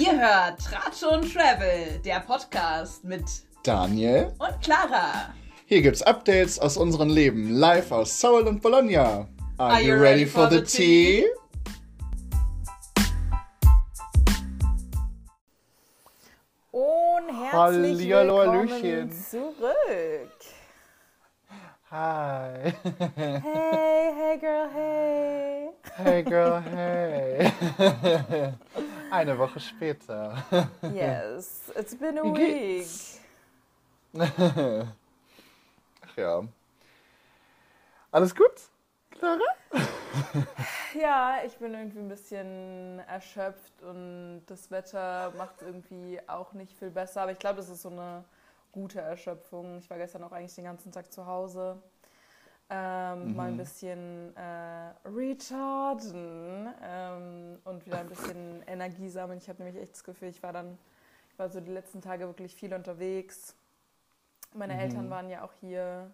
Ihr hört Tratsch und Travel, der Podcast mit Daniel und Clara. Hier gibt's Updates aus unserem Leben, live aus Seoul und Bologna. Are, Are you you ready ready for for the the tea? Und herzlich Hallihallo, willkommen Hallöchen. zurück. Hi. Hey, hey girl, hey. Hey girl, hey. Eine Woche später. Yes, it's been a week. Ach ja. Alles gut, Clara? Ja, ich bin irgendwie ein bisschen erschöpft und das Wetter macht es irgendwie auch nicht viel besser. Aber ich glaube, das ist so eine gute Erschöpfung. Ich war gestern auch eigentlich den ganzen Tag zu Hause. Ähm, Mal ein bisschen äh, rechargen ähm, und wieder ein bisschen Energie sammeln. Ich habe nämlich echt das Gefühl, ich war dann, ich war so die letzten Tage wirklich viel unterwegs. Meine Eltern waren ja auch hier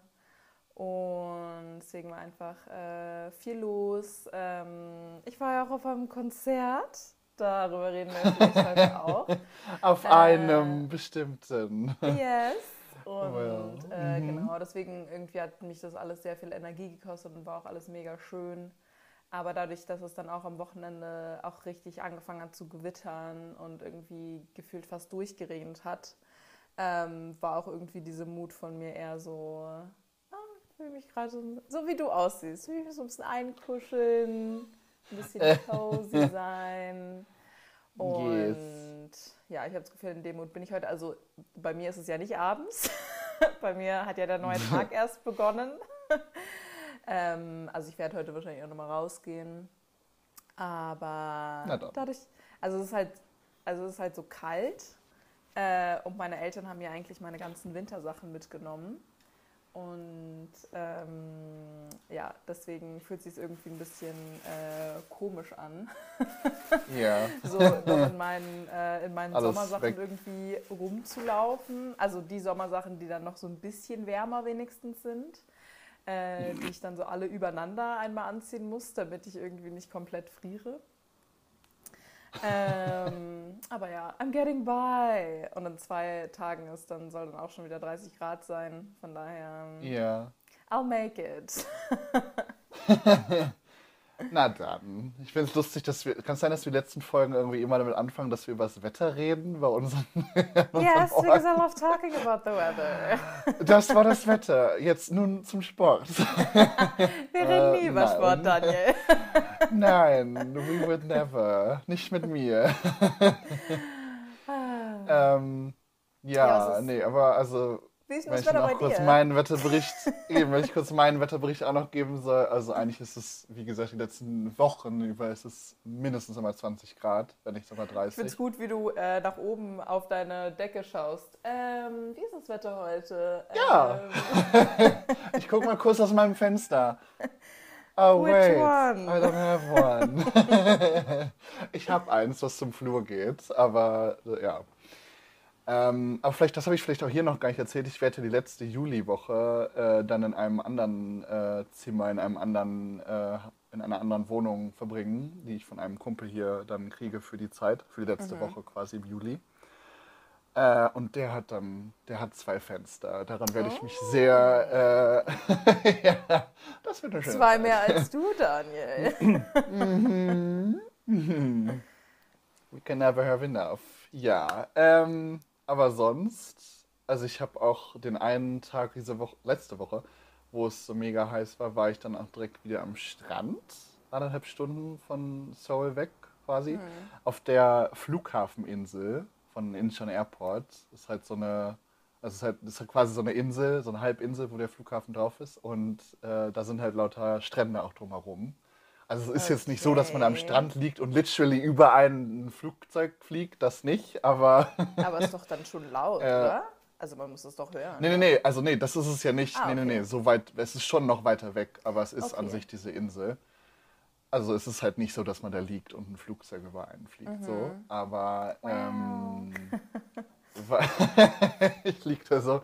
und deswegen war einfach äh, viel los. Ähm, ich war ja auch auf einem Konzert. Darüber reden wir vielleicht heute auch. Auf Äh. einem bestimmten. Yes. Und Well, äh, mhm. genau, deswegen irgendwie hat mich das alles sehr viel Energie gekostet und war auch alles mega schön. Aber dadurch, dass es dann auch am Wochenende auch richtig angefangen hat zu gewittern und irgendwie gefühlt fast durchgeregnet hat, ähm, war auch irgendwie diese Mut von mir eher so, ah, ich fühle mich gerade so, so wie du aussiehst. Ich will mich so ein bisschen einkuscheln, ein bisschen cozy sein. Und ja, ich habe das Gefühl, in dem Mut bin ich heute. Also bei mir ist es ja nicht abends. bei mir hat ja der neue Tag erst begonnen. ähm, also ich werde heute wahrscheinlich auch nochmal rausgehen. Aber dadurch, also es ist halt, also es ist halt so kalt. Äh, und meine Eltern haben ja eigentlich meine ganzen Wintersachen mitgenommen. Und ähm, ja, deswegen fühlt es sich irgendwie ein bisschen äh, komisch an. Ja. so in meinen, äh, in meinen Alles Sommersachen weg. irgendwie rumzulaufen. Also die Sommersachen, die dann noch so ein bisschen wärmer wenigstens sind, äh, die ich dann so alle übereinander einmal anziehen muss, damit ich irgendwie nicht komplett friere. Ähm, aber ja, I'm getting by. Und in zwei Tagen ist dann, soll dann auch schon wieder 30 Grad sein. Von daher, Ja. I'll make it. Na dann. Ich finde es lustig, dass wir. Kann es sein, dass wir die letzten Folgen irgendwie immer damit anfangen, dass wir über das Wetter reden bei unseren. yes, Ort. because I love talking about the weather. Das war das Wetter. Jetzt nun zum Sport. Wir reden nie Äh, über nein. Sport, Daniel. Nein, we would never. Nicht mit mir. ähm, Ja, ja, nee, aber also. Wie ist denn das ich Wetter bei kurz dir? meinen Wetterbericht, eben, wenn ich kurz meinen Wetterbericht auch noch geben soll, also eigentlich ist es, wie gesagt, die letzten Wochen über ist es mindestens immer 20 Grad, wenn nicht sogar Ich finde es 30. gut, wie du äh, nach oben auf deine Decke schaust. Ähm, wie ist das Wetter heute? Ja. Ähm, Ich guck mal kurz aus meinem Fenster. Oh Which wait, one? I don't have one. ich habe eins, was zum Flur geht, aber ja. Ähm, aber vielleicht, das habe ich vielleicht auch hier noch gar nicht erzählt. Ich werde die letzte Juliwoche äh, dann in einem anderen äh, Zimmer, in einem anderen, äh, in einer anderen Wohnung verbringen, die ich von einem Kumpel hier dann kriege für die Zeit, für die letzte Woche quasi im Juli. Äh, und der hat dann, der hat zwei Fenster. Daran werde ich mich sehr, äh, ja, das wird eine schöne zwei Zeit. mehr als du, Daniel. We can never have enough. Ja, ähm, aber sonst, also ich habe auch den einen Tag diese Woche, letzte Woche, wo es so mega heiß war, war ich dann auch direkt wieder am Strand, anderthalb Stunden von Seoul weg quasi, auf der Flughafeninsel von Incheon Airport. Das ist halt so eine, also es ist halt, ist halt quasi so eine Insel, so eine Halbinsel, wo der Flughafen drauf ist und äh, da sind halt lauter Strände auch drumherum. Also es ist jetzt nicht so, dass man am Okay. Strand liegt und literally über ein Flugzeug fliegt, das nicht, aber Aber ist doch dann schon laut, Äh, oder? Also man muss es doch hören. nee, nee, nee, also nee, das ist es ja nicht. Ah, Nee, nee, okay. nee, so weit, es ist schon noch weiter weg, aber es ist an Okay. sich diese Insel. Also es ist halt nicht so, dass man da liegt und ein Flugzeug über einen fliegt, so, Mhm. aber ähm, wa- ich lieg da so.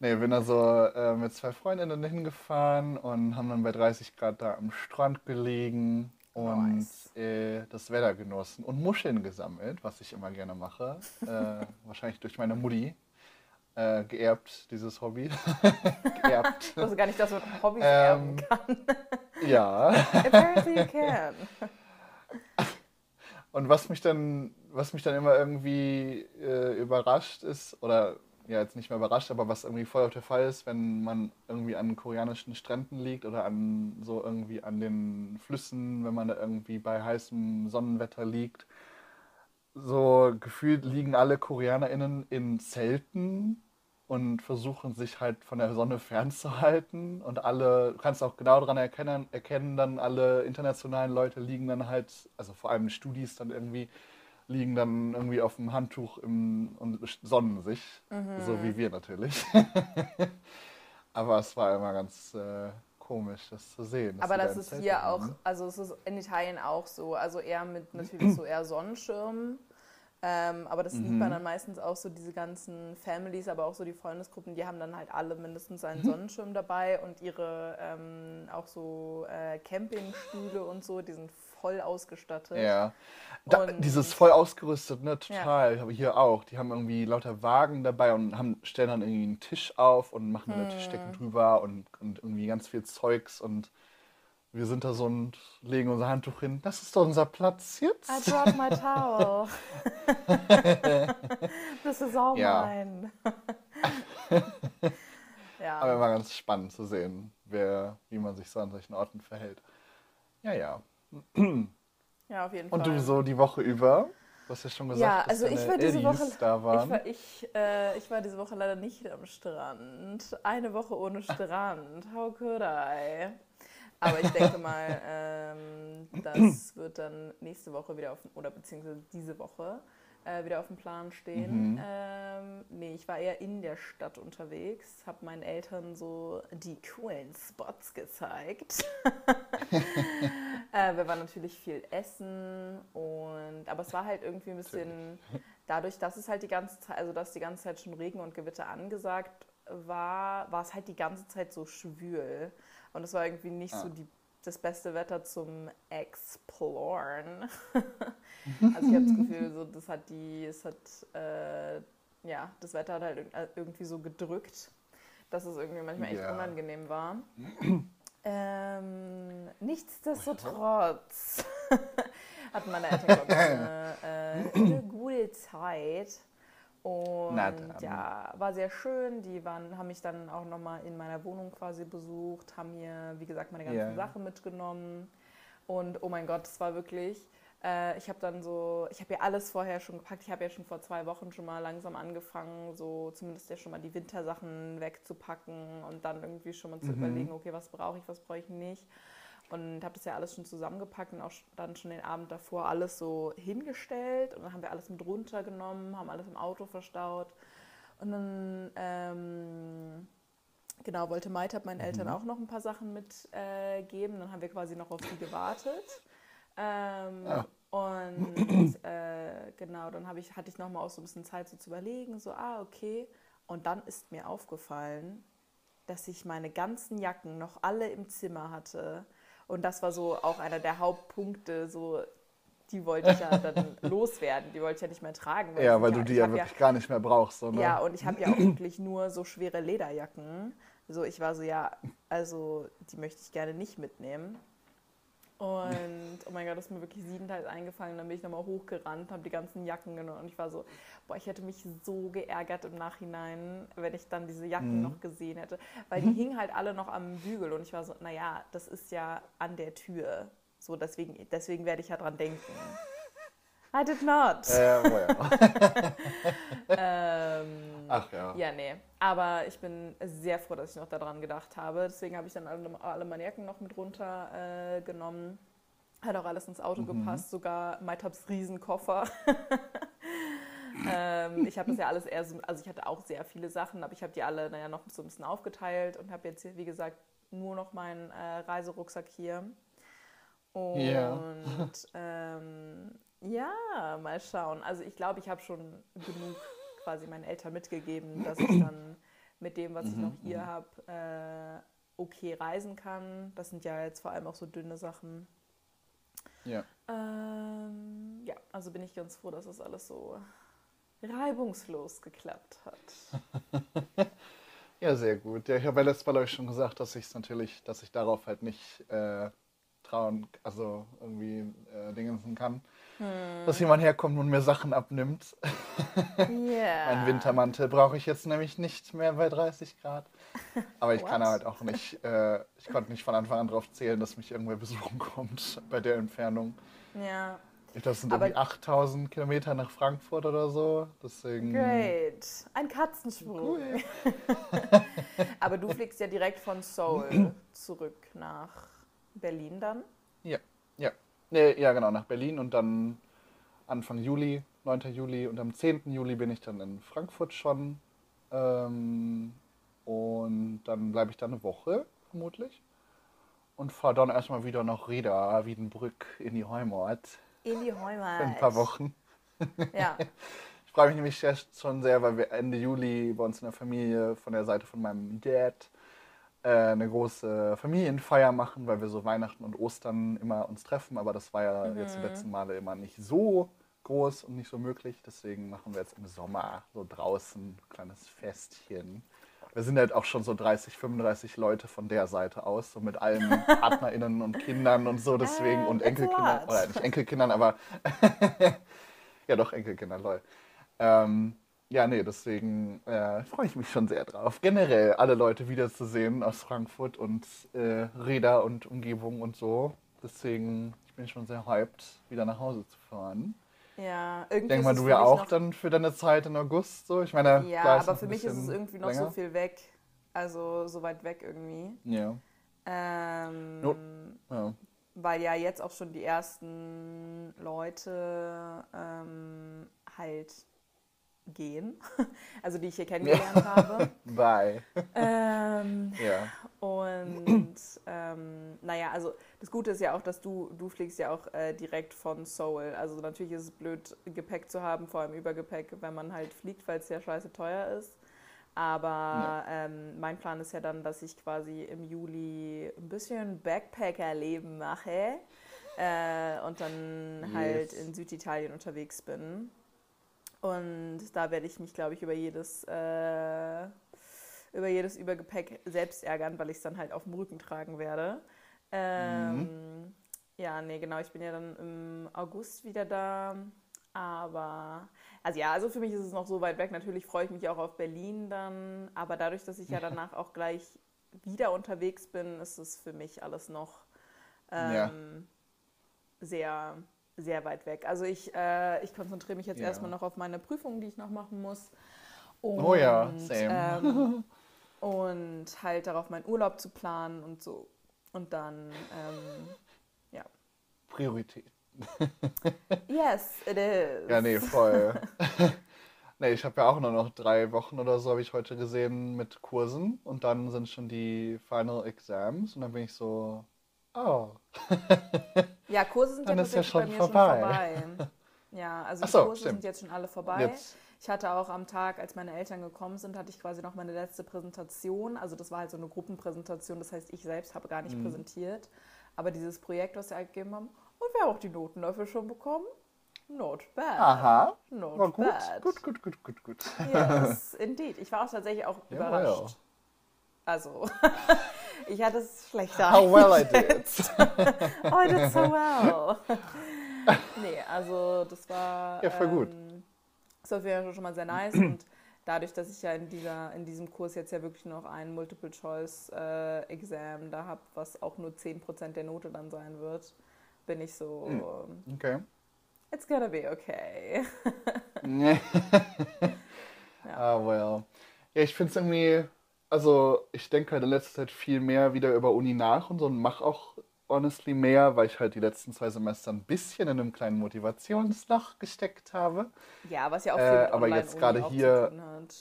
Nee, bin da so äh, mit zwei Freundinnen hingefahren und haben dann bei 30 Grad da am Strand gelegen und Nice. äh, das Wetter genossen und Muscheln gesammelt, was ich immer gerne mache. äh, wahrscheinlich durch meine Mutti äh, geerbt, dieses Hobby. geerbt. Ich wusste gar nicht, dass man Hobbys Ähm, erben kann. Ja. Apparently you can. Und was mich dann, was mich dann immer irgendwie äh, überrascht ist, oder ja, jetzt nicht mehr überrascht, aber was irgendwie voll auf der Fall ist, wenn man irgendwie an koreanischen Stränden liegt oder an so irgendwie an den Flüssen, wenn man da irgendwie bei heißem Sonnenwetter liegt. So gefühlt liegen alle KoreanerInnen in Zelten und versuchen sich halt von der Sonne fernzuhalten. Und alle, du kannst auch genau daran erkennen, erkennen, dann alle internationalen Leute liegen dann halt, also vor allem Studis dann irgendwie, liegen dann irgendwie auf dem Handtuch im, und sonnen sich. So wie wir natürlich. Aber es war immer ganz äh, komisch, das zu sehen. Aber da das ist hier auch, liegen. also es ist in Italien auch so. Also eher mit natürlich so eher Sonnenschirmen. Ähm, aber das sieht Mhm. man dann meistens auch so, diese ganzen Families, aber auch so die Freundesgruppen, die haben dann halt alle mindestens einen Mhm. Sonnenschirm dabei und ihre ähm, auch so äh, Campingstühle und so, die sind voll ausgestattet. Ja. Da, dieses voll ausgerüstet, ne, total. Aber hier auch. Die haben irgendwie lauter Wagen dabei und haben, stellen dann irgendwie einen Tisch auf und machen eine Tischdecke drüber und, und irgendwie ganz viel Zeugs und wir sind da so und legen unser Handtuch hin. Das ist doch unser Platz I jetzt. brought my towel. This is all Ja. mine. ja. Aber immer ganz spannend zu sehen, wer, wie man sich so an solchen Orten verhält. Ja, ja. Ja, auf jeden Fall. Und du so die Woche über? Du hast ja schon gesagt, Ja, dass also ich deine war diese Woche, da ich waren. war, ich, äh, ich war diese Woche leider nicht am Strand. Eine Woche ohne Strand. How could I? Aber ich denke mal, ähm, das wird dann nächste Woche wieder auf, oder beziehungsweise diese Woche äh, wieder auf dem Plan stehen. Mhm. Ähm, nee, ich war eher in der Stadt unterwegs, habe meinen Eltern so die coolen Spots gezeigt. Äh, wir waren natürlich viel essen und aber es war halt irgendwie ein bisschen dadurch, dass es halt die ganze Zeit, also dass die ganze Zeit schon Regen und Gewitter angesagt war, war es halt die ganze Zeit so schwül und es war irgendwie nicht so Ah. die, das beste Wetter zum Exploren. also ich habe das Gefühl, so das hat die, es hat äh, ja das Wetter hat halt irg- irgendwie so gedrückt, dass es irgendwie manchmal echt Ja. unangenehm war. Ähm, nichtsdestotrotz hatten meine Eltern ich, eine, äh, eine gute Zeit. Und ja, war sehr schön. Die waren, haben mich dann auch nochmal in meiner Wohnung quasi besucht, haben mir, wie gesagt, meine ganzen Ja. Sachen mitgenommen. Und oh mein Gott, es war wirklich, äh, ich habe dann so, ich habe ja alles vorher schon gepackt. Ich habe ja schon vor zwei Wochen schon mal langsam angefangen, so zumindest ja schon mal die Wintersachen wegzupacken und dann irgendwie schon mal zu Mhm. überlegen, okay, was brauche ich, was brauche ich nicht. Und habe das ja alles schon zusammengepackt und auch dann schon den Abend davor alles so hingestellt. Und dann haben wir alles mit runtergenommen, haben alles im Auto verstaut. Und dann, ähm, genau, wollte Maitab meinen Eltern auch noch ein paar Sachen mitgeben. Äh, dann haben wir quasi noch auf die gewartet. Ähm, Ah. Und äh, genau, dann ich, hatte ich noch mal auch so ein bisschen Zeit so zu überlegen, so, ah, okay. Und dann ist mir aufgefallen, dass ich meine ganzen Jacken noch alle im Zimmer hatte. Und das war so auch einer der Hauptpunkte, so die wollte ich ja dann loswerden, die wollte ich ja nicht mehr tragen. ja, ich weil ja- du die ja wirklich gar nicht mehr brauchst. So, ne? ja, und ich habe ja auch wirklich nur so schwere Lederjacken. So, ich war so, ja, also die möchte ich gerne nicht mitnehmen. Und oh mein Gott, das ist mir wirklich siebenteils eingefallen. Dann bin ich nochmal hochgerannt, habe die ganzen Jacken genommen und ich war so, boah, ich hätte mich so geärgert im Nachhinein, wenn ich dann diese Jacken Mhm. noch gesehen hätte. Weil die hingen halt alle noch am Bügel und ich war so, naja, das ist ja an der Tür. So, deswegen, deswegen werde ich ja dran denken. I did not. Äh, oh ja. Ähm, Ach ja. ja, nee. Aber ich bin sehr froh, dass ich noch daran gedacht habe. Deswegen habe ich dann alle, alle meine Jacken noch mit runter äh. Hat auch alles ins Auto gepasst, sogar Maitabs Riesenkoffer. ähm, ich habe das ja alles eher so, also ich hatte auch sehr viele Sachen, aber ich habe die alle naja, noch so ein bisschen aufgeteilt und habe jetzt hier, wie gesagt, nur noch meinen äh, Reiserucksack hier. Und Ja. ähm, ja, mal schauen. Also ich glaube, ich habe schon genug quasi meinen Eltern mitgegeben, dass ich dann mit dem, was ich noch hier habe, äh, okay reisen kann. Das sind ja jetzt vor allem auch so dünne Sachen. Ja. Ähm, ja, also bin ich ganz froh, dass das alles so reibungslos geklappt hat. Ja, sehr gut. Ja, ich habe ja letztes Mal euch schon gesagt, dass ich es natürlich, dass ich darauf halt nicht äh, trauen, also irgendwie äh, dingensen kann. Dass jemand herkommt und mir Sachen abnimmt. Ja. Mein Wintermantel brauche ich jetzt nämlich nicht mehr bei 30 Grad. Aber ich kann halt auch nicht, äh, ich konnte nicht von Anfang an darauf zählen, dass mich irgendwer besuchen kommt bei der Entfernung. Ja, es sind Aber- irgendwie 8000 Kilometer nach Frankfurt oder so. Deswegen. great. Ein Katzensprung. Cool. Aber du fliegst ja direkt von Seoul zurück nach Berlin dann. Ja, ja. Nee, ja, genau, nach Berlin und dann Anfang Juli, 9. Juli und am 10. Juli bin ich dann in Frankfurt schon. Ähm, und dann bleibe ich da eine Woche, vermutlich. Und fahre dann erstmal wieder nach Rieda, Wiedenbrück, in die Heimat In die Heimat. für ein paar Wochen. Ja. Ich freue mich nämlich schon sehr, weil wir Ende Juli bei uns in der Familie von der Seite von meinem Dad eine große Familienfeier machen, weil wir so Weihnachten und Ostern immer uns treffen. Aber das war ja jetzt die letzten Male immer nicht so groß und nicht so möglich. Deswegen machen wir jetzt im Sommer so draußen ein kleines Festchen. Wir sind halt auch schon so 30, 35 Leute von der Seite aus, so mit allen PartnerInnen und Kindern und so deswegen Äh, und Enkelkindern. Oder nicht Enkelkindern, aber ja doch, Enkelkinder, lol. Ähm, ja, nee, deswegen äh, freue ich mich schon sehr drauf. Generell alle Leute wiederzusehen aus Frankfurt und äh, Reda und Umgebung und so. Deswegen, ich bin schon sehr hyped, wieder nach Hause zu fahren. Ja, irgendwie Denk mal, du ja auch dann für deine Zeit in August so. Ich meine, Ja, aber für mich ist es irgendwie noch länger. so viel weg. Also so weit weg irgendwie. Ja. Ähm, Jo. ja. Weil ja jetzt auch schon die ersten Leute ähm, halt gehen. Also die ich hier kennengelernt habe. Bye. Ähm, Ja. Und ähm, naja, also das Gute ist ja auch, dass du, du fliegst ja auch äh, direkt von Seoul. Also natürlich ist es blöd, Gepäck zu haben, vor allem Übergepäck, wenn man halt fliegt, weil es ja scheiße teuer ist. Aber ähm, mein Plan ist ja dann, dass ich quasi im Juli ein bisschen Backpacker-Leben mache äh, und dann halt Yes. in Süditalien unterwegs bin. Und da werde ich mich, glaube ich, über jedes, äh, über jedes Übergepäck selbst ärgern, weil ich es dann halt auf dem Rücken tragen werde. Ähm, Ja, nee, genau. Ich bin ja dann im August wieder da. Aber, also ja, also für mich ist es noch so weit weg. Natürlich freue ich mich auch auf Berlin dann. Aber dadurch, dass ich ja danach auch gleich wieder unterwegs bin, ist es für mich alles noch ähm, Ja. sehr, sehr weit weg. Also ich, äh, ich konzentriere mich jetzt Ja. erstmal noch auf meine Prüfungen, die ich noch machen muss. Oh ja, Und, same. Ähm, und halt darauf, meinen Urlaub zu planen und so. Und dann, ähm, ja. Priorität. Yes, it is. Ja, nee, voll. nee, ich habe ja auch nur noch drei Wochen oder so, habe ich heute gesehen, mit Kursen. Und dann sind schon die Final Exams. Und dann bin ich so, oh. Ja, Kurse sind Dann ja ist ja schon bei mir vorbei. schon vorbei. Ja, also Ach die so, Kurse stimmt. sind jetzt schon alle vorbei. Jetzt, Ich hatte auch am Tag, als meine Eltern gekommen sind, hatte ich quasi noch meine letzte Präsentation. Also das war halt so eine Gruppenpräsentation, das heißt, ich selbst habe gar nicht Mhm. präsentiert. Aber dieses Projekt, was sie gegeben haben, und wir haben auch die Noten dafür schon bekommen. Not bad. aha, Not war gut, bad. gut, gut, gut, gut, gut. Yes, indeed. Ich war auch tatsächlich auch Ja, überrascht. well. Also, ich hatte es schlechter. How well I did. Oh, I did so well. nee, also das war. Ja, voll gut. Ähm, das war auf jeden Fall schon mal sehr nice und dadurch, dass ich ja in, dieser, in diesem Kurs jetzt ja wirklich noch ein Multiple-Choice-Exam da habe, was auch nur 10% der Note dann sein wird, bin ich so, Hm. Okay. it's gonna be okay. Nee. Ja. Ah, well. Ja, ich finde es irgendwie, also ich denke halt in letzter Zeit viel mehr wieder über Uni nach und so und mache auch honestly mehr, weil ich halt die letzten zwei Semester ein bisschen in einem kleinen Motivationsloch gesteckt habe. Ja, was ja auch viel Äh, aber jetzt gerade hier-.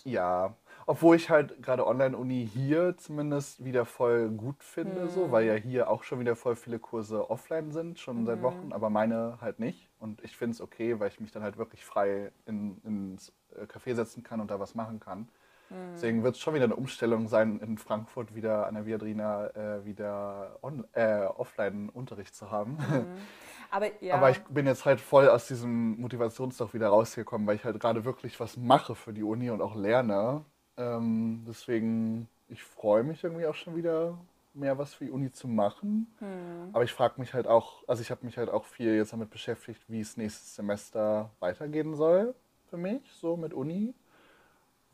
Ja, obwohl ich halt gerade Online-Uni hier zumindest wieder voll gut finde, so, weil ja hier auch schon wieder voll viele Kurse offline sind, schon seit Wochen, aber meine halt nicht. Und ich finde es okay, weil ich mich dann halt wirklich frei in, ins äh, Café setzen kann und da was machen kann. Mhm. Deswegen wird es schon wieder eine Umstellung sein, in Frankfurt wieder an der Viadrina äh, wieder äh, Offline-Unterricht zu haben. Aber ja, Aber ich bin jetzt halt voll aus diesem Motivationsloch wieder rausgekommen, weil ich halt gerade wirklich was mache für die Uni und auch lerne. Ähm, deswegen, ich freue mich irgendwie auch schon wieder mehr was für die Uni zu machen. Hm. Aber ich frage mich halt auch, also ich habe mich halt auch viel jetzt damit beschäftigt, wie es nächstes Semester weitergehen soll für mich, so mit Uni.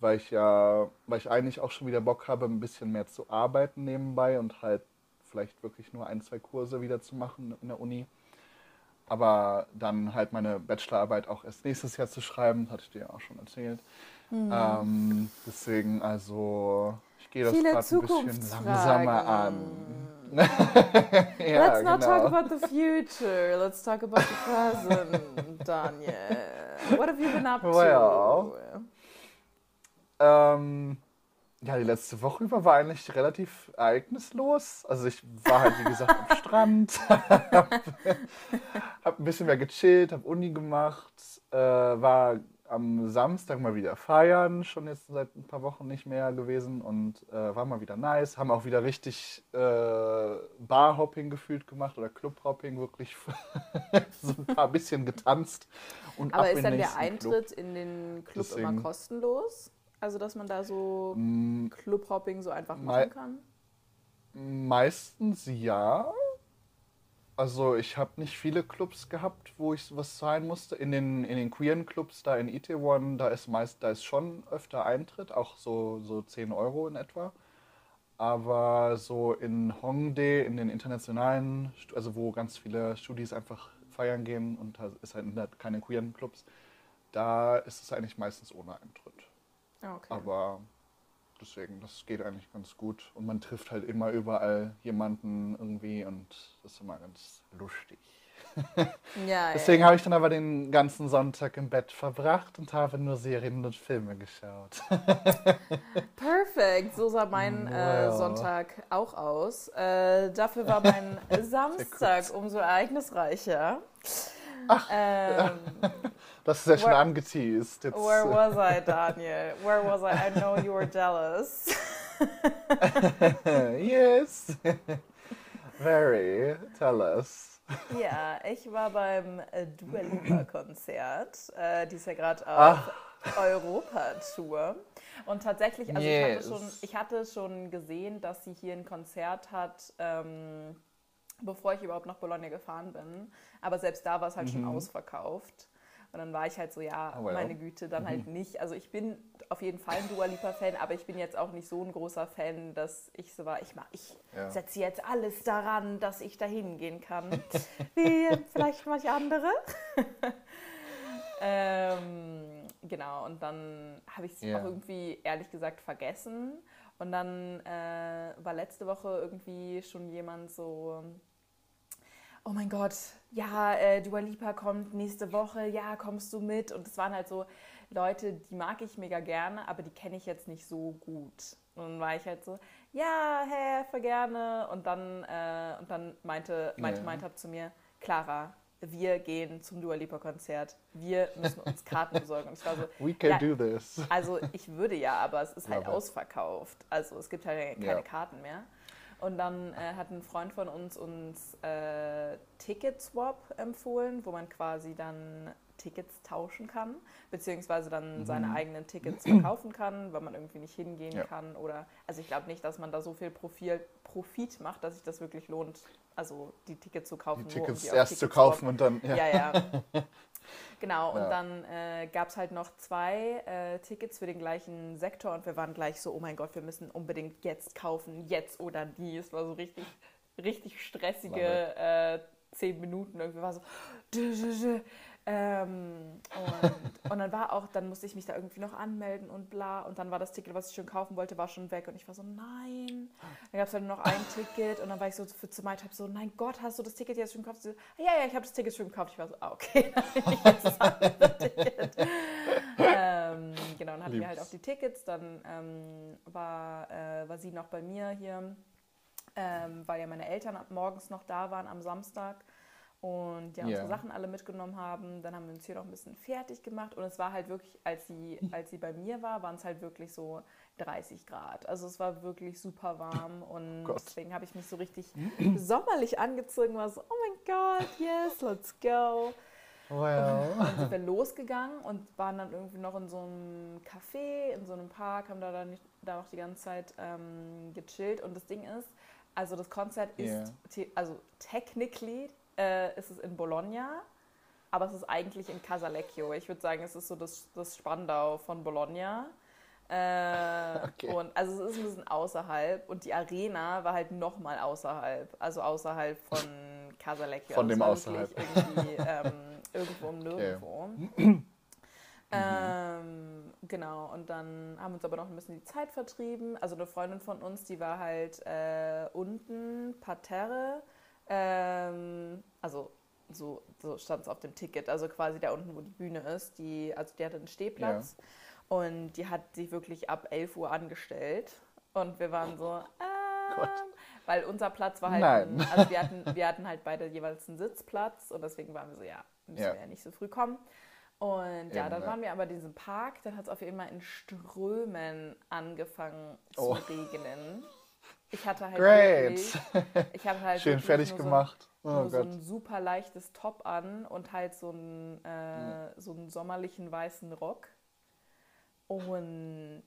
Weil ich ja, weil ich eigentlich auch schon wieder Bock habe, ein bisschen mehr zu arbeiten nebenbei und halt vielleicht wirklich nur ein, zwei Kurse wieder zu machen in der Uni. Aber dann halt meine Bachelorarbeit auch erst nächstes Jahr zu schreiben, hatte ich dir ja auch schon erzählt. Ähm, deswegen, also, ich gehe das gerade ein bisschen langsamer an. ja, Let's not genau. talk about the future. Let's talk about the present, Daniel. What have you been up to? Ähm, ja, die letzte Woche über war eigentlich relativ ereignislos. Also ich war halt, wie gesagt, am Strand, hab, ein bisschen mehr gechillt, hab Uni gemacht, äh, war am Samstag mal wieder feiern, schon jetzt seit ein paar Wochen nicht mehr gewesen und äh, war mal wieder nice. Haben auch wieder richtig äh, Barhopping gefühlt gemacht oder Clubhopping, wirklich so ein paar bisschen getanzt. Und Aber ab ist dann der Eintritt in den Club immer Deswegen- kostenlos? Also, dass man da so Mm, Clubhopping so einfach machen kann? Meistens ja. Also ich habe nicht viele Clubs gehabt, wo ich was zahlen musste. In den, in den queeren Clubs da in Itaewon, da ist meist, da ist schon öfter Eintritt, auch so, so 10 Euro in etwa. Aber so in Hongdae, in den internationalen, also wo ganz viele Studis einfach feiern gehen und da ist halt keine queeren Clubs, da ist es eigentlich meistens ohne Eintritt. Ah, Okay. Aber deswegen, das geht eigentlich ganz gut. Und man trifft halt immer überall jemanden irgendwie und das ist immer ganz lustig. ja, Deswegen ja. habe ich dann aber den ganzen Sonntag im Bett verbracht und habe nur Serien und Filme geschaut. Perfekt, so sah mein äh, Wow. Sonntag auch aus. Äh, dafür war mein Samstag umso ereignisreicher. Ähm, Das ist ja schon Where- angeteased. Jetzt, where was I, Daniel? Where was I? I know you were jealous. yes. Very. Tell us. Ja, ich war beim äh, Dua Lipa Konzert. Äh, die ist ja gerade auf Europa-Tour. Und tatsächlich, also Yes. ich, hatte schon, ich hatte schon gesehen, dass sie hier ein Konzert hat, ähm, bevor ich überhaupt nach Bologna gefahren bin. Aber selbst da war es halt schon ausverkauft. Und dann war ich halt so, ja, Oh well. meine Güte, dann halt nicht. Also ich bin auf jeden Fall ein Dua Lipa-Fan, aber ich bin jetzt auch nicht so ein großer Fan, dass ich so war, ich, mach- ich Ja. setze jetzt alles daran, dass ich da hingehen kann. Wie vielleicht manche andere. ähm, genau, und dann habe ich es Ja. auch irgendwie ehrlich gesagt vergessen. Und dann äh, war letzte Woche irgendwie schon jemand so, oh mein Gott, ja, äh, Dua Lipa kommt nächste Woche, ja, kommst du mit? Und es waren halt so Leute, die mag ich mega gerne, aber die kenne ich jetzt nicht so gut. Und dann war ich halt so, ja, hä, voll gerne. Und dann, äh, und dann meinte, meinte Ja. mein Tab zu mir, Clara, wir gehen zum Dua Lipa Konzert. Wir müssen uns Karten besorgen. Und ich war so, We can Ja. do this. also ich würde ja, aber es ist halt Love it. ausverkauft. Also es gibt halt keine Ja. Karten mehr. Und dann äh, hat ein Freund von uns uns äh, Ticketswap empfohlen, wo man quasi dann Tickets tauschen kann, beziehungsweise dann seine eigenen Tickets verkaufen kann, weil man irgendwie nicht hingehen Ja. kann. Oder also ich glaube nicht, dass man da so viel Profil, Profit macht, dass sich das wirklich lohnt, also die Tickets zu kaufen. Die Tickets erst zu Ticketswap kaufen und dann. Ja. ja, ja. Genau, und Ja. dann äh, gab es halt noch zwei äh, Tickets für den gleichen Sektor und wir waren gleich so, oh mein Gott, wir müssen unbedingt jetzt kaufen, jetzt oder nie. Es war so richtig, richtig stressige äh, zehn Minuten. Irgendwie war so, dü, dü, dü. Ähm, und, und dann war auch, dann musste ich mich da irgendwie noch anmelden und bla. Und dann war das Ticket, was ich schon kaufen wollte, war schon weg. Und ich war so, nein. Dann gab es halt nur noch ein Ticket. Und dann war ich so für zu hab so, nein Gott, hast du das Ticket jetzt schon gekauft? So, ja, ja, ich habe das Ticket schon gekauft. Ich war so, ah, okay, dann jetzt das andere Ticket. ähm, genau, dann hatten wir halt Lieb's. auch die Tickets. Dann ähm, war, äh, war sie noch bei mir hier, ähm, weil ja meine Eltern morgens noch da waren am Samstag und ja, unsere Ja. Sachen alle mitgenommen haben. Dann haben wir uns hier noch ein bisschen fertig gemacht und es war halt wirklich, als sie, als sie bei mir war, waren es halt wirklich so 30 Grad. Also es war wirklich super warm und Gott. deswegen habe ich mich so richtig sommerlich angezogen, war so, oh mein Gott, yes, let's go. Wow. Dann sind wir losgegangen und waren dann irgendwie noch in so einem Café, in so einem Park, haben da, dann da noch die ganze Zeit ähm, gechillt. Und das Ding ist, also das Konzert ist, Yeah. the- also technically äh, ist es in Bologna, aber es ist eigentlich in Casalecchio. Ich würde sagen, es ist so das, das Spandau von Bologna. Äh, Okay. Und also es ist ein bisschen außerhalb und die Arena war halt nochmal außerhalb, also außerhalb von Casalecchio. Von also dem Irgendwie, ähm, irgendwo um nirgendwo. Ähm, genau, und dann haben wir uns aber noch ein bisschen die Zeit vertrieben. Also eine Freundin von uns, die war halt äh, unten, Parterre, ähm, also so, so stand es auf dem Ticket, also quasi da unten, wo die Bühne ist. Die, also die hatte einen Stehplatz und die hat sich wirklich ab 11 Uhr angestellt. Und wir waren so, ähm, Gott. weil unser Platz war halt. Ein, also wir hatten, wir hatten halt beide jeweils einen Sitzplatz und deswegen waren wir so, ja, müssen Ja. wir ja nicht so früh kommen. Und ja, Eben, dann ja. waren wir aber in diesem Park, dann hat es auf einmal in Strömen angefangen zu Oh. regnen. Ich hatte halt Great. wirklich, ich habe halt Schön fertig nur so ein- gemacht. Oh so ein super leichtes Top an und halt so einen, äh, so einen sommerlichen weißen Rock. Und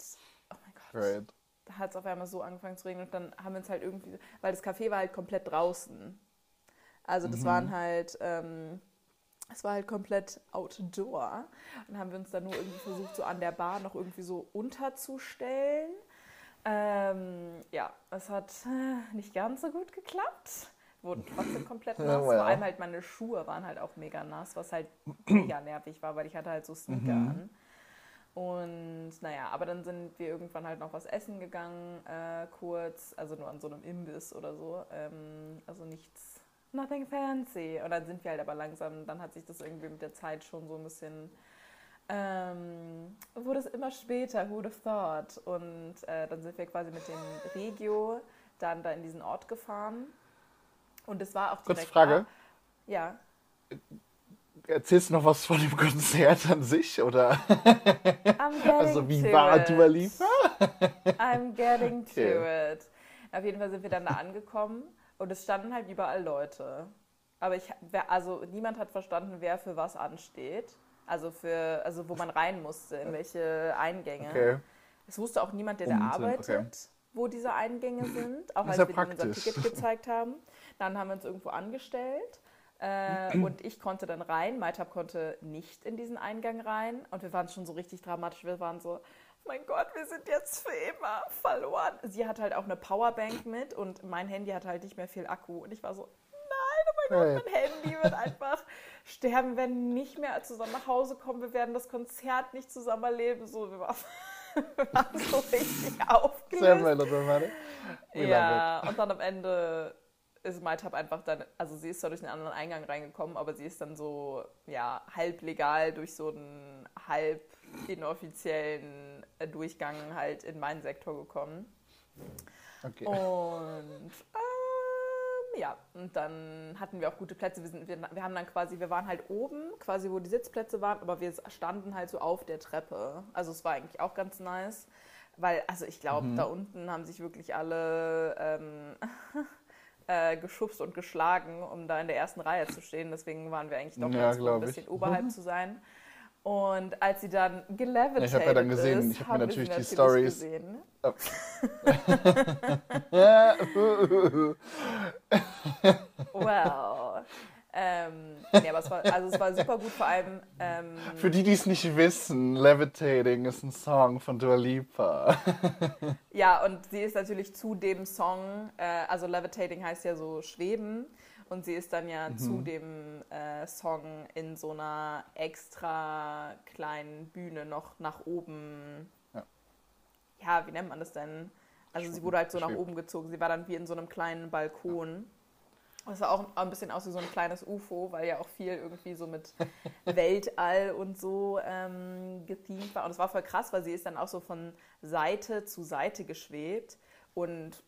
oh mein Gott, Great. da hat es auf einmal so angefangen zu regnen und dann haben wir uns halt irgendwie, weil das Café war halt komplett draußen. Also das waren halt, ähm, es war halt komplett outdoor. Und haben wir uns dann nur irgendwie versucht, so an der Bar noch irgendwie so unterzustellen. Ähm, ja, es hat äh, nicht ganz so gut geklappt. Wurden trotzdem komplett nass. Vor allem halt meine Schuhe waren halt auch mega nass, was halt mega nervig war, weil ich hatte halt so Sneaker an. Und naja, aber dann sind wir irgendwann halt noch was essen gegangen, äh, kurz, also nur an so einem Imbiss oder so. Ähm, also nichts, nothing fancy. Und dann sind wir halt aber langsam, dann hat sich das irgendwie mit der Zeit schon so ein bisschen, ähm, wurde es immer später, who would have thought. Und äh, dann sind wir quasi mit dem Regio dann da in diesen Ort gefahren. Und es war auch direkt... Kurze Frage. Ja. Erzählst du noch was von dem Konzert an sich? Oder? I'm getting Also, wie to war it. Dua Lipa? I'm getting to Okay. it. Auf jeden Fall sind wir dann da angekommen und es standen halt überall Leute. Aber ich, also niemand hat verstanden, wer für was ansteht. Also für, also wo man rein musste, in welche Eingänge. Okay. Es wusste auch niemand, der da arbeitet, okay. wo diese Eingänge sind. Auch als ist wir ja denen unser praktisch. Ticket gezeigt haben. Dann haben wir uns irgendwo angestellt. Äh, und ich konnte dann rein. Maitab konnte nicht in diesen Eingang rein. Und wir waren schon so richtig dramatisch. Wir waren so, mein Gott, wir sind jetzt für immer verloren. Sie hat halt auch eine Powerbank mit und mein Handy hat halt nicht mehr viel Akku. Und ich war so, Great. mein Handy wird einfach sterben, werden nicht mehr zusammen nach Hause kommen, wir werden das Konzert nicht zusammen erleben. So, wir waren, wir waren so richtig Sehr aufgelöst. melodramatic. We love Ja, und dann am Ende ist MyTab einfach dann, also sie ist zwar durch einen anderen Eingang reingekommen, aber sie ist dann so, ja, halb legal durch so einen halb inoffiziellen Durchgang halt in meinen Sektor gekommen. Okay. Und ja, und dann hatten wir auch gute Plätze. Wir, sind, wir, wir haben dann quasi, wir waren halt oben, quasi wo die Sitzplätze waren, aber wir standen halt so auf der Treppe. Also es war eigentlich auch ganz nice. Weil, also ich glaube, Mhm. da unten haben sich wirklich alle ähm, äh, geschubst und geschlagen, um da in der ersten Reihe zu stehen. Deswegen waren wir eigentlich doch Ja, ganz froh, ein glaub ich. bisschen oberhalb zu sein. Und als sie dann gelevitated Ich hab ja dann gesehen, ist, ich hab mir natürlich sie die Stories-. Ja. Well. ähm, nee, aber es war, also es war super gut, vor allem. Ähm, Für die, die es nicht wissen, Levitating ist ein Song von Dua Lipa. ja, und sie ist natürlich zu dem Song, äh, also Levitating heißt ja so schweben. Und sie ist dann ja zu dem äh, Song in so einer extra kleinen Bühne noch nach oben. Ja. Ja, wie nennt man das denn? Also sie wurde halt so nach oben gezogen. Sie war dann wie in so einem kleinen Balkon. Das sah auch ein bisschen aus wie so ein kleines UFO, weil ja auch viel irgendwie so mit Weltall und so ähm, gethemt war. Und es war voll krass, weil sie ist dann auch so von Seite zu Seite geschwebt. Und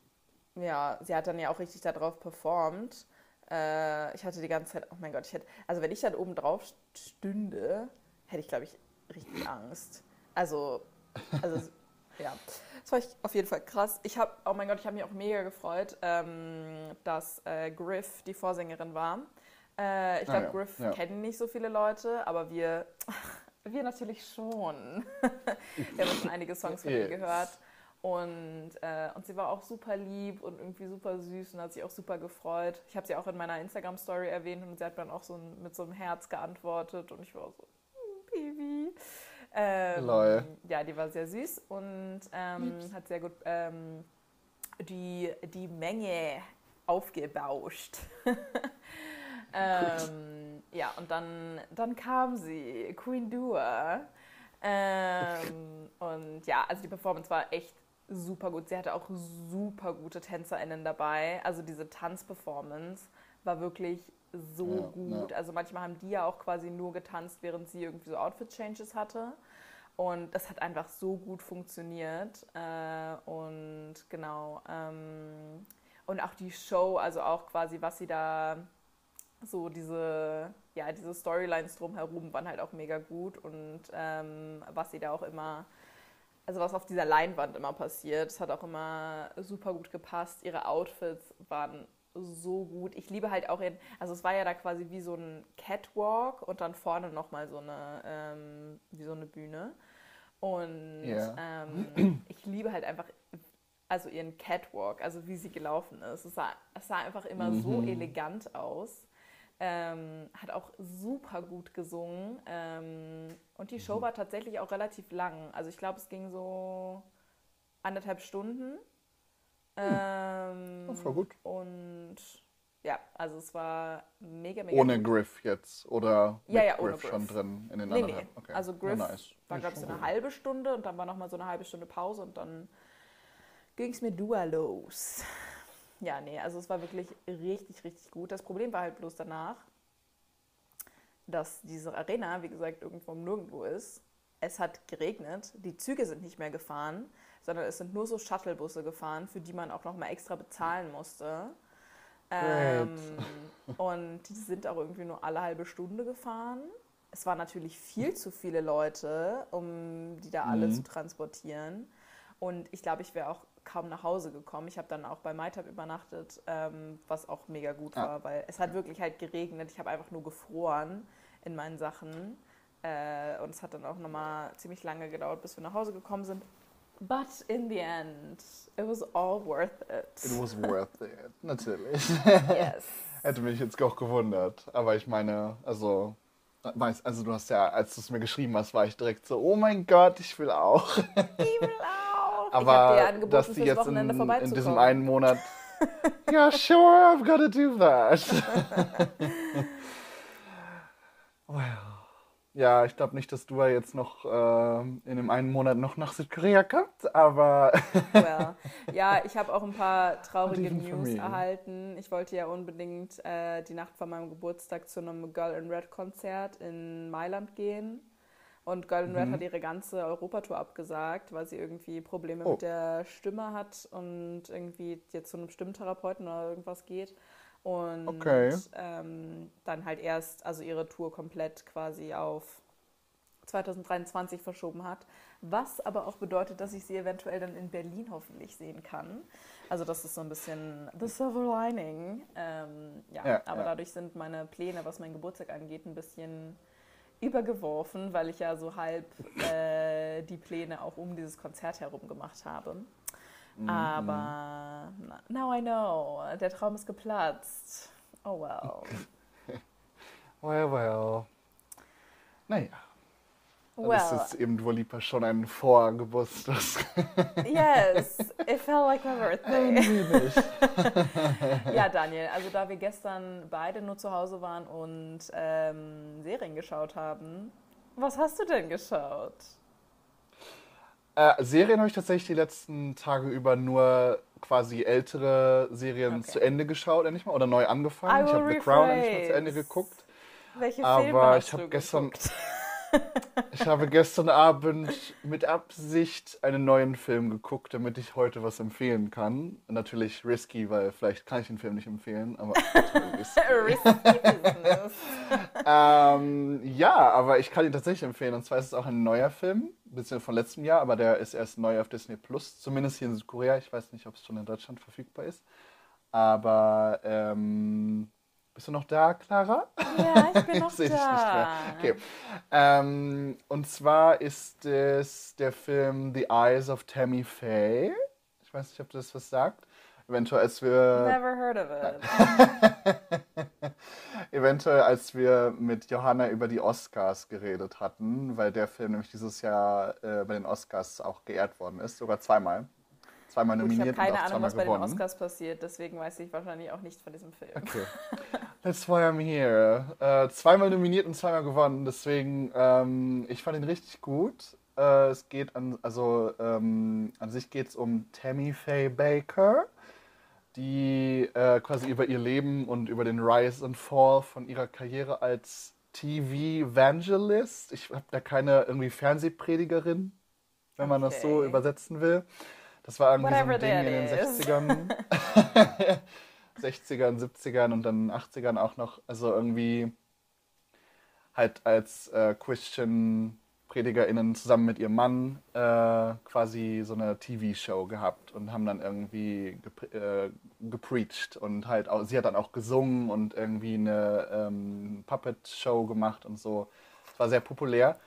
ja, sie hat dann ja auch richtig darauf performt. Äh, ich hatte die ganze Zeit, oh mein Gott, ich hätte, also wenn ich dann oben drauf stünde, hätte ich, glaube ich, richtig Angst. Also, also ja, das war ich auf jeden Fall krass. Ich habe, oh mein Gott, ich habe mich auch mega gefreut, ähm, dass äh, Griff die Vorsängerin war. Äh, ich Ah glaube, ja, Griff ja. kennen nicht so viele Leute, aber wir, wir natürlich schon. wir haben schon einige Songs von ihr gehört. Und, äh, und sie war auch super lieb und irgendwie super süß und hat sich auch super gefreut. Ich habe sie auch in meiner Instagram-Story erwähnt und sie hat dann auch so ein, mit so einem Herz geantwortet und ich war so, "Hm, Baby. Ähm, Lol. Ja, die war sehr süß und ähm, hat sehr gut ähm, die, die Menge aufgebauscht. ähm, ja, und dann, dann kam sie, Queen Dua. Ähm, und ja, also die Performance war echt super gut. Sie hatte auch super gute TänzerInnen dabei. Also diese Tanzperformance war wirklich so Ja, gut. ja. Also manchmal haben die ja auch quasi nur getanzt, während sie irgendwie so Outfit-Changes hatte. Und das hat einfach so gut funktioniert. Äh, und genau. Ähm, und auch die Show, also auch quasi, was sie da so diese, ja, diese Storylines drumherum waren halt auch mega gut und ähm, was sie da auch immer, also was auf dieser Leinwand immer passiert, das hat auch immer super gut gepasst. Ihre Outfits waren so gut. Ich liebe halt auch ihren, also es war ja da quasi wie so ein Catwalk und dann vorne nochmal so eine, ähm, wie so eine Bühne. Und Ja. ähm, ich liebe halt einfach also ihren Catwalk, also wie sie gelaufen ist. Es sah, es sah einfach immer so elegant aus. Ähm, hat auch super gut gesungen. Ähm, und die Show war tatsächlich auch relativ lang. Also ich glaube, es ging so anderthalb Stunden. Ähm, Oh, voll gut. Und ja, also es war mega, mega Ohne gut. Griff jetzt oder Ja, mit ja, ohne Griff schon Griff. drin in den Nee, anderthalb? nee. Okay. Also Ja, Griff nice. war, glaube ich, so schon eine halbe Stunde und dann war nochmal so eine halbe Stunde Pause und dann ging es mit Dua los. Ja, nee, also es war wirklich richtig, richtig gut. Das Problem war halt bloß danach, dass diese Arena, wie gesagt, irgendwo im Nirgendwo ist. Es hat geregnet, die Züge sind nicht mehr gefahren, sondern es sind nur so Shuttlebusse gefahren, für die man auch nochmal extra bezahlen musste. Ähm, und die sind auch irgendwie nur alle halbe Stunde gefahren. Es waren natürlich viel zu viele Leute, um die da alle Mhm. zu transportieren. Und ich glaube, ich wäre auch kaum nach Hause gekommen. Ich habe dann auch bei MyTab übernachtet, ähm, was auch mega gut Ah. war, weil es hat wirklich halt geregnet. Ich habe einfach nur gefroren in meinen Sachen. Äh, und es hat dann auch nochmal ziemlich lange gedauert, bis wir nach Hause gekommen sind. But in the end, it was all worth It it. was worth it, natürlich. Yes. Hätte mich jetzt auch gewundert. Aber ich meine, also, weiß, also du hast ja, als du es mir geschrieben hast, war ich direkt so, oh mein Gott, ich will auch. Ich will auch. Aber dass fürs jetzt in, in diesem einen Monat, ja, sure, I've got to do that. well. Ja, ich glaube nicht, dass du jetzt noch ähm, in dem einen Monat noch nach Südkorea kommst, aber Well, ja, ich habe auch ein paar traurige News erhalten. Ich wollte ja unbedingt äh, die Nacht vor meinem Geburtstag zu einem Girl in Red Konzert in Mailand gehen. Und Girl in Mhm. Red hat ihre ganze Europatour abgesagt, weil sie irgendwie Probleme Oh. mit der Stimme hat und irgendwie jetzt zu einem Stimmtherapeuten oder irgendwas geht. Und Okay. ähm, dann halt erst, also ihre Tour komplett quasi auf 2023 verschoben hat. Was aber auch bedeutet, dass ich sie eventuell dann in Berlin hoffentlich sehen kann. Also das ist so ein bisschen the silver lining. Ähm, ja, Ja, aber ja. dadurch sind meine Pläne, was meinen Geburtstag angeht, ein bisschen übergeworfen, weil ich ja so halb äh, die Pläne auch um dieses Konzert herum gemacht habe. Mhm. Aber now I know, der Traum ist geplatzt. Oh well. well, well. Naja, das Well, ist eben Dua Lipa schon ein Vorgeburtstag. yes, it felt like my birthday. Ja, Daniel, also da wir gestern beide nur zu Hause waren und ähm, Serien geschaut haben, was hast du denn geschaut? Äh, Serien habe ich tatsächlich die letzten Tage über nur quasi ältere Serien Okay. zu Ende geschaut, endlich mal, oder neu angefangen. Ich habe The Crown endlich mal zu. Ende geguckt. Welche Aber Filme hast ich hab du gestern- geguckt? Ich habe gestern Abend mit Absicht einen neuen Film geguckt, damit ich heute was empfehlen kann. Natürlich risky, weil vielleicht kann ich den Film nicht empfehlen, aber Risky Business. ähm, ja, aber ich kann ihn tatsächlich empfehlen. Und zwar ist es auch ein neuer Film, ein bisschen von letztem Jahr, aber der ist erst neu auf Disney Plus, zumindest hier in Südkorea. Ich weiß nicht, ob es schon in Deutschland verfügbar ist. Aber ähm, bist du noch da, Clara? Ja, ich bin noch Sehe ich nicht mehr. da. Okay. Ähm, und zwar ist es der Film The Eyes of Tammy Faye. Ich weiß nicht, ob das was sagt. Eventuell, als wir, Never heard of it. eventuell, als wir mit Johanna über die Oscars geredet hatten, weil der Film nämlich dieses Jahr äh, bei den Oscars auch geehrt worden ist, sogar zweimal. Zweimal Gut, ich habe nominiert keine Ahnung, was bei den gewonnen. Oscars passiert, deswegen weiß ich wahrscheinlich auch nichts von diesem Film. Okay. That's why I'm here. Äh, zweimal nominiert und zweimal gewonnen, deswegen, ähm, ich fand ihn richtig gut. Äh, es geht an, also ähm, an sich geht es um Tammy Faye Baker, die äh, quasi über ihr Leben und über den Rise and Fall von ihrer Karriere als TV-Evangelist, ich habe da keine irgendwie Fernsehpredigerin, wenn man das so Okay. übersetzen will. Das war irgendwie so Whatever ein Ding in den that is. 60ern. 60ern, 70ern und dann 80ern auch noch, also irgendwie halt als äh, Christian PredigerInnen zusammen mit ihrem Mann äh, quasi so eine TV-Show gehabt und haben dann irgendwie gepre äh, gepreacht und halt auch, sie hat dann auch gesungen und irgendwie eine ähm, Puppet-Show gemacht und so. Es war sehr populär.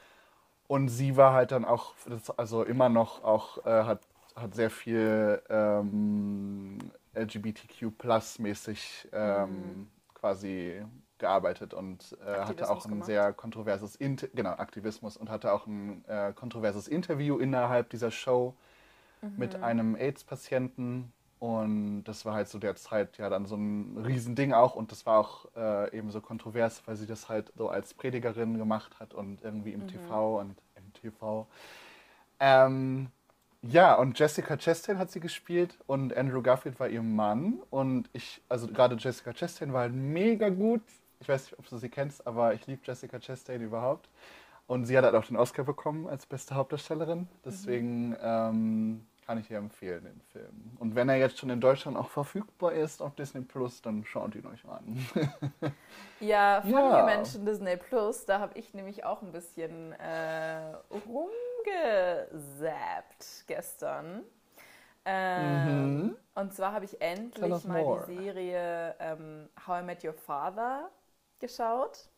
Und sie war halt dann auch, also immer noch auch, äh, hat, hat sehr viel ähm, LGBTQ-Plus-mäßig ähm, quasi gearbeitet und äh, hatte auch ein gemacht. sehr kontroverses, Inter genau, Aktivismus und hatte auch ein äh, kontroverses Interview innerhalb dieser Show mit einem AIDS-Patienten. Und das war halt zu der Zeit ja dann so ein Riesending auch. Und das war auch äh, eben so kontrovers, weil sie das halt so als Predigerin gemacht hat und irgendwie im TV und im TV. Ähm, ja, und Jessica Chastain hat sie gespielt und Andrew Garfield war ihr Mann. Und ich, also gerade Jessica Chastain war halt mega gut. Ich weiß nicht, ob du sie kennst, aber ich liebe Jessica Chastain überhaupt. Und sie hat halt auch den Oscar bekommen als beste Hauptdarstellerin. Deswegen ähm, kann ich ihr empfehlen, den Film. Und wenn er jetzt schon in Deutschland auch verfügbar ist auf Disney Plus, dann schaut ihn euch an. Ja, funny Ja. mentioned Disney Plus, da habe ich nämlich auch ein bisschen äh, rumgesappt gestern. Ähm, Mhm. Und zwar habe ich endlich mal more. die Serie ähm, How I Met Your Father geschaut.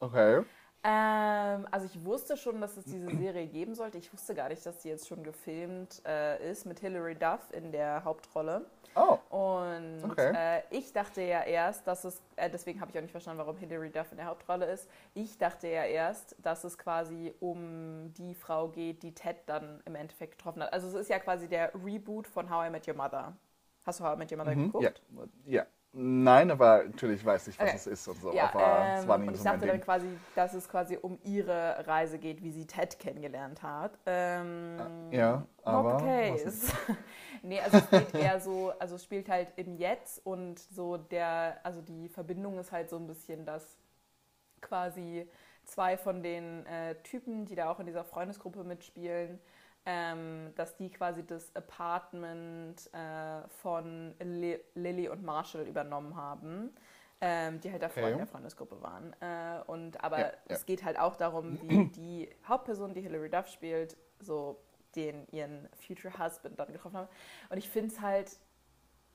Okay. Ähm, also ich wusste schon, dass es diese Serie geben sollte. Ich wusste gar nicht, dass sie jetzt schon gefilmt äh, ist mit Hilary Duff in der Hauptrolle. Oh, Und Okay. äh, ich dachte ja erst, dass es, äh, deswegen habe ich auch nicht verstanden, warum Hilary Duff in der Hauptrolle ist. Ich dachte ja erst, dass es quasi um die Frau geht, die Ted dann im Endeffekt getroffen hat. Also es ist ja quasi der Reboot von How I Met Your Mother. Hast du How I Met Your Mother mhm. geguckt? ja. ja. Nein, aber natürlich weiß ich, was Okay. es ist und so. Ja, aber es war ähm, nie und ich so dachte dann quasi, dass es quasi um ihre Reise geht, wie sie Ted kennengelernt hat. Ähm, Ja, aber case. nee, also es geht eher so, also es spielt halt im Jetzt und so der, also die Verbindung ist halt so ein bisschen, dass quasi zwei von den äh, Typen, die da auch in dieser Freundesgruppe mitspielen, ähm, dass die quasi das Apartment äh, von Li Lily und Marshall übernommen haben, ähm, die halt davor Okay. in der Freundesgruppe waren. Äh, und aber Ja, ja. es geht halt auch darum, wie die Hauptperson, die Hilary Duff spielt, so den ihren Future Husband dann getroffen haben. Und ich finde es halt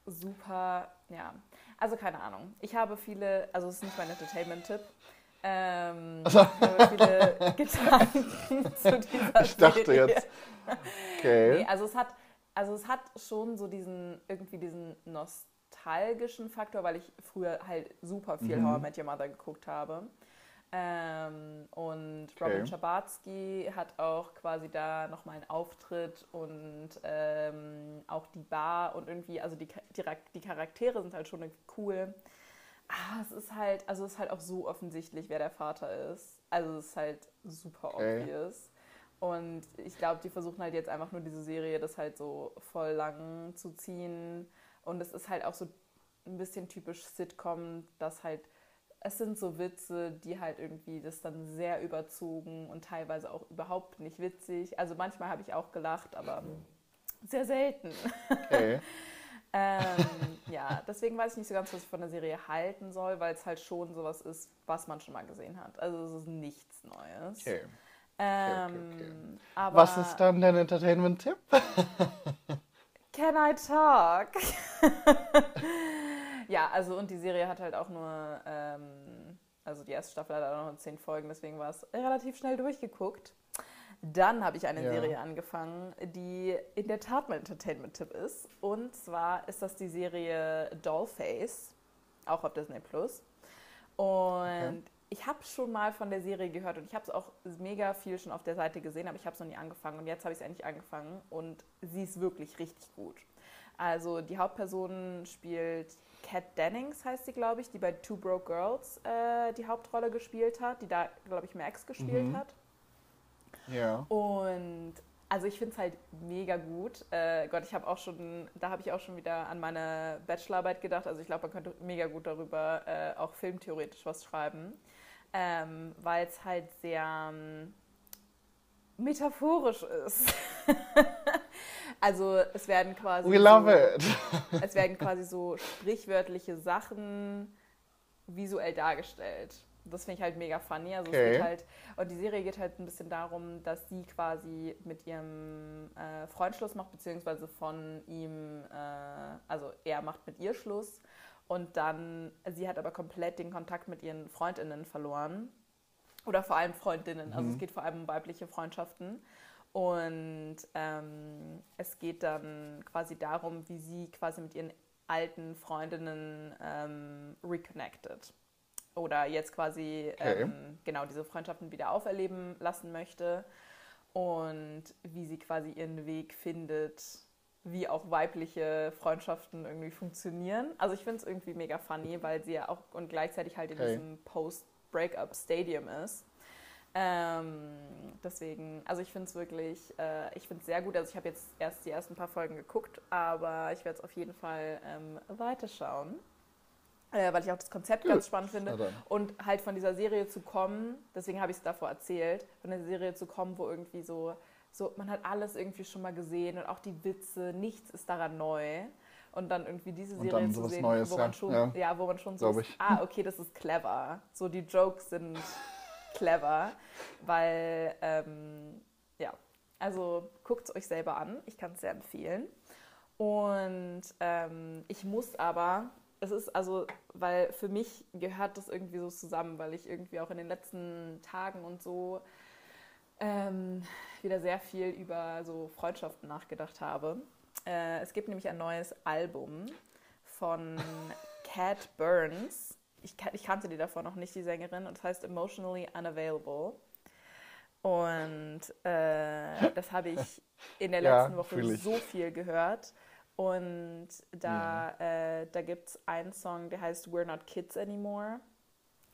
super, ja. Also keine Ahnung. Ich habe viele, also es ist nicht mein Entertainment-Tipp. Ähm, ich habe viele Gedanken zu dieser Ich dachte Serie. jetzt- Okay. Nee, also es hat, also es hat schon so diesen, irgendwie diesen nostalgischen Faktor, weil ich früher halt super viel Mhm. How I Met Your Mother geguckt habe. Ähm, und Okay. Robin Schabatsky hat auch quasi da nochmal einen Auftritt und ähm, auch die Bar und irgendwie, also die, die, die Charaktere sind halt schon irgendwie cool. Ah, es ist halt, also es ist halt auch so offensichtlich, wer der Vater ist. Also es ist halt super Okay. obvious. Und ich glaube, die versuchen halt jetzt einfach nur diese Serie das halt so voll lang zu ziehen. Und es ist halt auch so ein bisschen typisch Sitcom, dass halt es sind so Witze, die halt irgendwie das dann sehr überzogen und teilweise auch überhaupt nicht witzig. Also manchmal habe ich auch gelacht, aber sehr selten. Okay. ähm, ja, deswegen weiß ich nicht so ganz, was ich von der Serie halten soll, weil es halt schon sowas ist, was man schon mal gesehen hat. Also es ist nichts Neues. Okay. Ähm, okay, okay. Aber Was ist dann dein Entertainment-Tipp? Can I talk? ja, also und die Serie hat halt auch nur, ähm, also die erste Staffel hat auch nur zehn Folgen, deswegen war es relativ schnell durchgeguckt. Dann habe ich eine Ja. Serie angefangen, die in der Tat mein Entertainment-Tipp ist. Und zwar ist das die Serie Dollface, auch auf Disney Plus. Und ich habe schon mal von der Serie gehört und ich habe es auch mega viel schon auf der Seite gesehen, aber ich habe es noch nie angefangen. Und jetzt habe ich es endlich angefangen und sie ist wirklich richtig gut. Also die Hauptperson spielt Kat Dennings, heißt sie, glaube ich, die bei Two Broke Girls äh, die Hauptrolle gespielt hat, die da, glaube ich, Max gespielt Mhm. hat. Ja. Und also ich finde es halt mega gut. Äh, Gott, ich habe auch schon, da habe ich auch schon wieder an meine Bachelorarbeit gedacht. Also ich glaube, man könnte mega gut darüber äh, auch filmtheoretisch was schreiben, ähm, weil es halt sehr ähm, metaphorisch ist. also es werden quasi We love so, it. es werden quasi so sprichwörtliche Sachen visuell dargestellt. Das finde ich halt mega funny. Also es Okay. geht halt, und die Serie geht halt ein bisschen darum, dass sie quasi mit ihrem äh, Freund Schluss macht, beziehungsweise von ihm, äh, also er macht mit ihr Schluss. Und dann, sie hat aber komplett den Kontakt mit ihren Freundinnen verloren. Oder vor allem Freundinnen. Also Mhm. es geht vor allem um weibliche Freundschaften. Und ähm, es geht dann quasi darum, wie sie quasi mit ihren alten Freundinnen ähm, reconnected. Oder jetzt quasi Okay. ähm, genau diese Freundschaften wieder auferleben lassen möchte. Und wie sie quasi ihren Weg findet, wie auch weibliche Freundschaften irgendwie funktionieren. Also ich finde es irgendwie mega funny, weil sie ja auch und gleichzeitig halt in Okay. diesem Post-Breakup-Stadium ist. Ähm, deswegen, also ich finde es wirklich, äh, ich finde es sehr gut. Also ich habe jetzt erst die ersten paar Folgen geguckt, aber ich werde es auf jeden Fall ähm, weiterschauen, äh, weil ich auch das Konzept ganz spannend finde. Und halt von dieser Serie zu kommen, deswegen habe ich es davor erzählt, von der Serie zu kommen, wo irgendwie so, so, man hat alles irgendwie schon mal gesehen und auch die Witze, nichts ist daran neu. Und dann irgendwie diese Serie zu sehen, Neues, wo ja. man schon, Ja. ja. wo man schon so, ist, ah, okay, das ist clever. So die Jokes sind clever, weil, ähm, ja, also guckt es euch selber an. Ich kann es sehr empfehlen. Und ähm, ich muss aber, es ist also, weil für mich gehört das irgendwie so zusammen, weil ich irgendwie auch in den letzten Tagen und so ähm, wieder sehr viel über so Freundschaften nachgedacht habe. Äh, es gibt nämlich ein neues Album von Cat Burns. Ich, ich kannte die davor noch nicht, die Sängerin, und es heißt Emotionally Unavailable. Und äh, das habe ich in der Ja, letzten Woche fühl ich. so viel gehört. Und da, äh, da gibt es einen Song, der heißt We're Not Kids Anymore.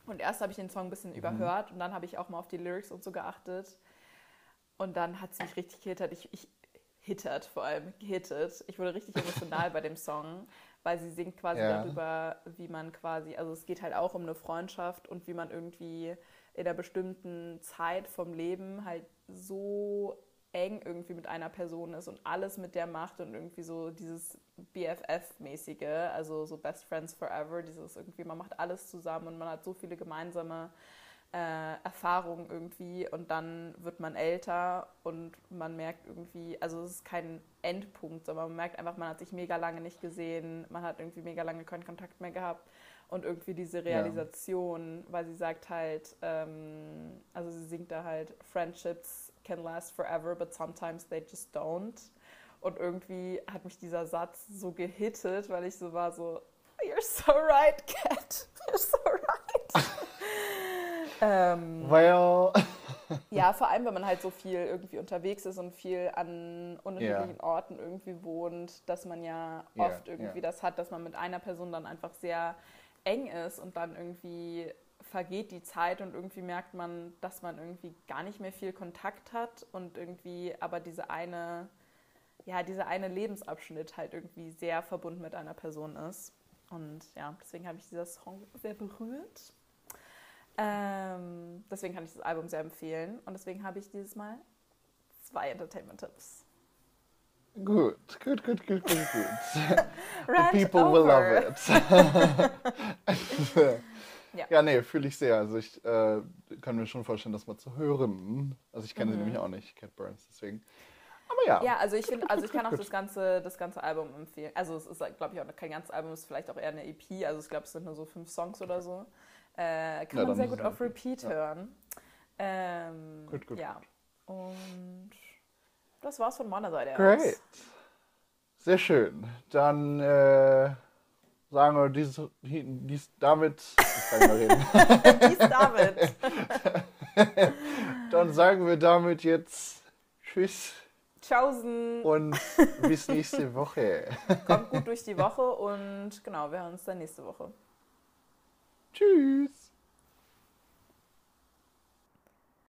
Und erst habe ich den Song ein bisschen überhört und dann habe ich auch mal auf die Lyrics und so geachtet. Und dann hat es mich richtig gehittert. Ich, ich hittert vor allem, gehittet. Ich wurde richtig emotional bei dem Song, weil sie singt quasi Ja. darüber, wie man quasi, also es geht halt auch um eine Freundschaft und wie man irgendwie in einer bestimmten Zeit vom Leben halt so eng irgendwie mit einer Person ist und alles mit der macht und irgendwie so dieses BFF-mäßige, also so Best Friends Forever, dieses irgendwie, man macht alles zusammen und man hat so viele gemeinsame äh, Erfahrungen irgendwie und dann wird man älter und man merkt irgendwie, also es ist kein Endpunkt, sondern man merkt einfach, man hat sich mega lange nicht gesehen, man hat irgendwie mega lange keinen Kontakt mehr gehabt und irgendwie diese Realisation, weil sie sagt halt, ähm, also sie singt da halt, Friendships can last forever, but sometimes they just don't. Und irgendwie hat mich dieser Satz so gehittet, weil ich so war so, you're so right, Cat, you're so right. ähm, Well, ja, vor allem, wenn man halt so viel irgendwie unterwegs ist und viel an unterschiedlichen Orten irgendwie wohnt, dass man ja oft irgendwie ja. das hat, dass man mit einer Person dann einfach sehr eng ist und dann irgendwie vergeht die Zeit und irgendwie merkt man, dass man irgendwie gar nicht mehr viel Kontakt hat und irgendwie aber diese eine, ja, dieser eine Lebensabschnitt halt irgendwie sehr verbunden mit einer Person ist. Und ja, deswegen habe ich dieser Song sehr berührt. Ähm, deswegen kann ich das Album sehr empfehlen. Und deswegen habe ich dieses Mal zwei Entertainment-Tipps. Gut, gut, gut, gut, gut, gut. The people will over. love it. Ja. ja. nee, fühle ich sehr. Also ich äh, kann mir schon vorstellen, das mal zu hören. Also ich kenne sie Mhm. nämlich auch nicht, Cat Burns, deswegen. Aber ja. Ja, also ich finde, also ich kann auch das ganze, das ganze Album empfehlen. Also es ist, glaube ich, auch kein ganzes Album, es ist vielleicht auch eher eine EP. Also ich glaube, es sind nur so fünf Songs oder so. Äh, kann Ja, man sehr gut auf Repeat ja. hören. Ähm, Gut, gut, Ja. Und das war's von meiner Seite Great. Sehr schön. Dann äh, sagen wir dies, dies damit. Ich kann mehr reden. Dies David. Dann sagen wir damit jetzt Tschüss Tschaußen. und bis nächste Woche. Kommt gut durch die Woche und genau, wir hören uns dann nächste Woche. Tschüss.